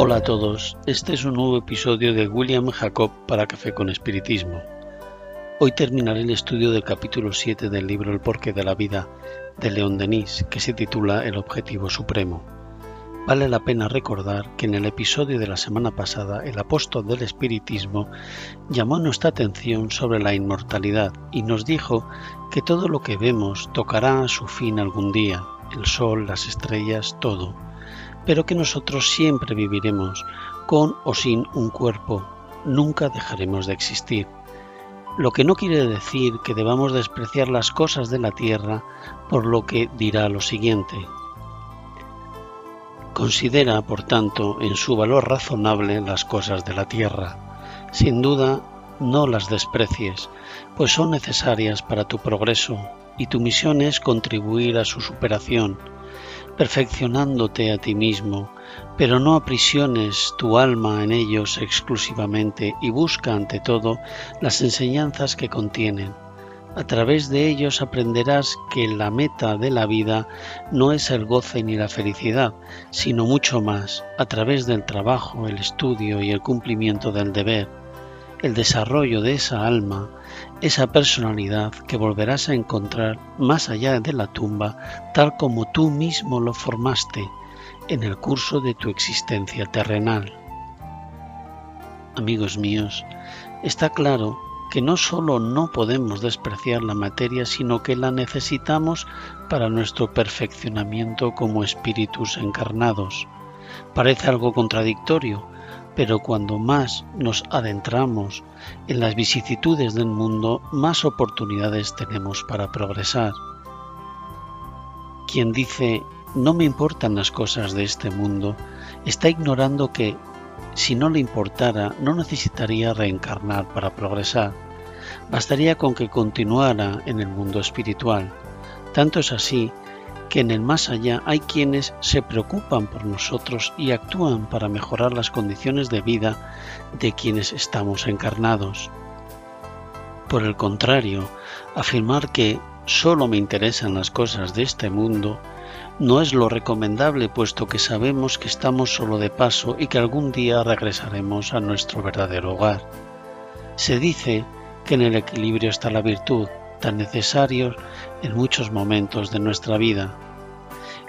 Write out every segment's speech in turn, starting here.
Hola a todos, este es un nuevo episodio de William Jacob para Café con Espiritismo. Hoy terminaré el estudio del capítulo 7 del libro El porqué de la vida de León Denis, que se titula El objetivo supremo. Vale la pena recordar que en el episodio de la semana pasada el apóstol del espiritismo llamó nuestra atención sobre la inmortalidad y nos dijo que todo lo que vemos tocará a su fin algún día, el sol, las estrellas, todo pero que nosotros siempre viviremos con o sin un cuerpo, nunca dejaremos de existir. Lo que no quiere decir que debamos despreciar las cosas de la tierra por lo que dirá lo siguiente. Considera, por tanto, en su valor razonable las cosas de la tierra. Sin duda, no las desprecies, pues son necesarias para tu progreso, y tu misión es contribuir a su superación perfeccionándote a ti mismo, pero no aprisiones tu alma en ellos exclusivamente y busca ante todo las enseñanzas que contienen. A través de ellos aprenderás que la meta de la vida no es el goce ni la felicidad, sino mucho más, a través del trabajo, el estudio y el cumplimiento del deber, el desarrollo de esa alma esa personalidad que volverás a encontrar más allá de la tumba, tal como tú mismo lo formaste en el curso de tu existencia terrenal. Amigos míos, está claro que no solo no podemos despreciar la materia, sino que la necesitamos para nuestro perfeccionamiento como espíritus encarnados. Parece algo contradictorio, pero cuando más nos adentramos en las vicisitudes del mundo, más oportunidades tenemos para progresar. Quien dice no me importan las cosas de este mundo, está ignorando que si no le importara no necesitaría reencarnar para progresar. Bastaría con que continuara en el mundo espiritual. Tanto es así que en el más allá hay quienes se preocupan por nosotros y actúan para mejorar las condiciones de vida de quienes estamos encarnados. Por el contrario, afirmar que solo me interesan las cosas de este mundo no es lo recomendable puesto que sabemos que estamos solo de paso y que algún día regresaremos a nuestro verdadero hogar. Se dice que en el equilibrio está la virtud, tan necesarios en muchos momentos de nuestra vida.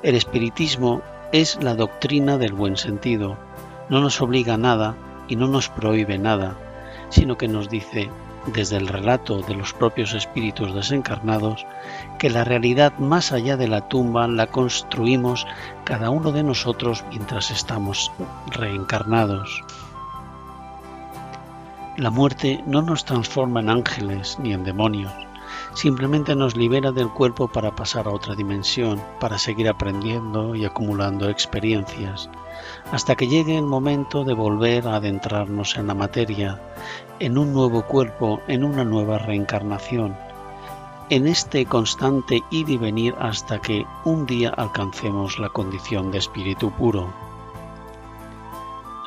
El espiritismo es la doctrina del buen sentido, no nos obliga a nada y no nos prohíbe nada, sino que nos dice, desde el relato de los propios espíritus desencarnados, que la realidad más allá de la tumba la construimos cada uno de nosotros mientras estamos reencarnados. La muerte no nos transforma en ángeles ni en demonios, simplemente nos libera del cuerpo para pasar a otra dimensión, para seguir aprendiendo y acumulando experiencias, hasta que llegue el momento de volver a adentrarnos en la materia, en un nuevo cuerpo, en una nueva reencarnación, en este constante ir y venir hasta que un día alcancemos la condición de espíritu puro.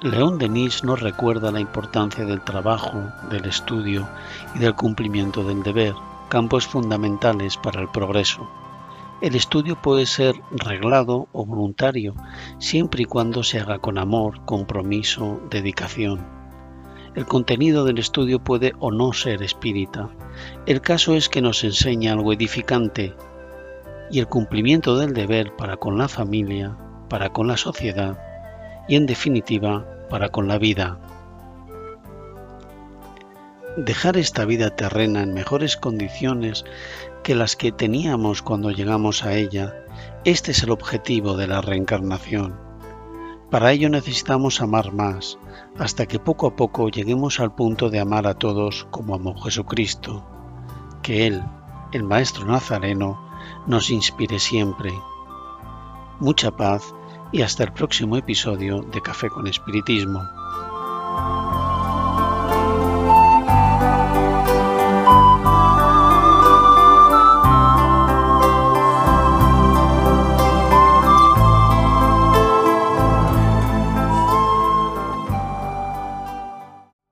León Denis nos recuerda la importancia del trabajo, del estudio y del cumplimiento del deber, campos fundamentales para el progreso. El estudio puede ser reglado o voluntario, siempre y cuando se haga con amor, compromiso, dedicación. El contenido del estudio puede o no ser espírita. El caso es que nos enseña algo edificante y el cumplimiento del deber para con la familia, para con la sociedad y en definitiva para con la vida dejar esta vida terrena en mejores condiciones que las que teníamos cuando llegamos a ella, este es el objetivo de la reencarnación. Para ello necesitamos amar más, hasta que poco a poco lleguemos al punto de amar a todos como amó Jesucristo. Que Él, el Maestro Nazareno, nos inspire siempre. Mucha paz y hasta el próximo episodio de Café con Espiritismo.